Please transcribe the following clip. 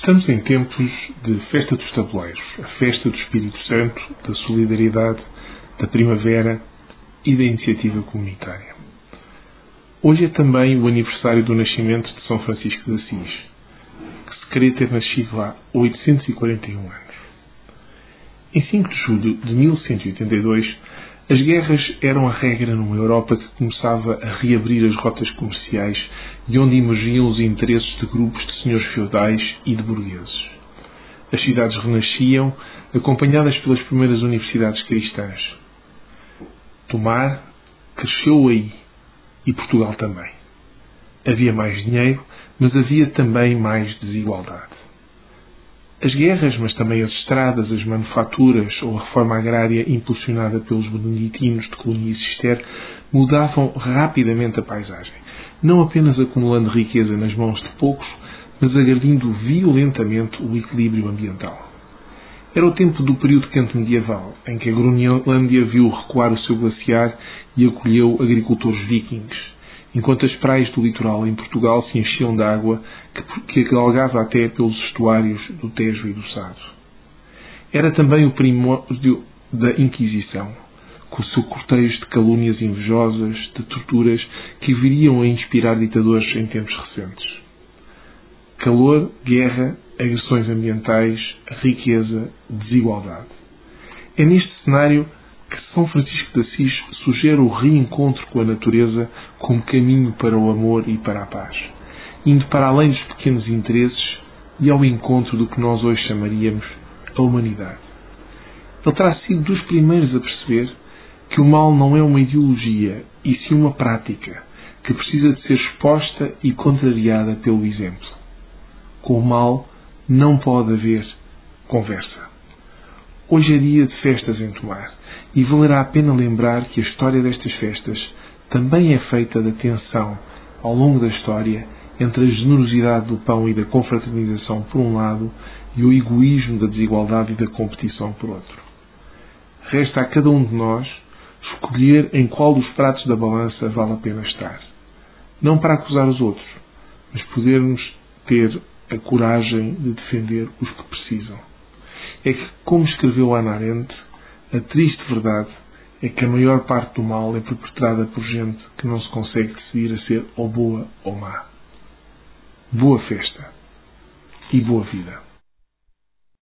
Estamos em tempos de festa dos tabuleiros, a festa do Espírito Santo, da solidariedade, da primavera e da iniciativa comunitária. Hoje é também o aniversário do nascimento de São Francisco de Assis, que se crê ter nascido há 841 anos. Em 5 de julho de 1182, as guerras eram a regra numa Europa que começava a reabrir as rotas comerciais de onde emergiam os interesses de grupos de senhores feudais e de burgueses. As cidades renasciam, acompanhadas pelas primeiras universidades cristãs. Tomar cresceu aí e Portugal também. Havia mais dinheiro, mas havia também mais desigualdade. As guerras, mas também as estradas, as manufaturas ou a reforma agrária impulsionada pelos beneditinos de Colonia e Cister mudavam rapidamente a paisagem, não apenas acumulando riqueza nas mãos de poucos, mas agredindo violentamente o equilíbrio ambiental. Era o tempo do período quente medieval, em que a Groenlândia viu recuar o seu glaciar e acolheu agricultores vikings, enquanto as praias do litoral em Portugal se enchiam de água que, que galgava até pelos estuários do Tejo e do Sado. Era também o primórdio da Inquisição, com o seu cortejo de calúnias invejosas, de torturas que viriam a inspirar ditadores em tempos recentes. Calor, guerra, agressões ambientais, riqueza, desigualdade. É neste cenário que São Francisco de Assis sugere o reencontro com a natureza como caminho para o amor e para a paz, indo para além dos pequenos interesses e ao encontro do que nós hoje chamaríamos a humanidade. Ele terá sido dos primeiros a perceber que o mal não é uma ideologia, e sim uma prática, que precisa de ser exposta e contrariada pelo exemplo. Com o mal não pode haver conversa. Hoje é dia de festas em Tomar e valerá a pena lembrar que a história destas festas também é feita da tensão, ao longo da história, entre a generosidade do pão e da confraternização por um lado e o egoísmo da desigualdade e da competição por outro. Resta a cada um de nós escolher em qual dos pratos da balança vale a pena estar. Não para acusar os outros, mas podermos ter a coragem de defender os que precisam. É que, como escreveu Ana Arendt, a triste verdade é que a maior parte do mal é perpetrada por gente que não se consegue decidir a ser ou boa ou má. Boa festa e boa vida.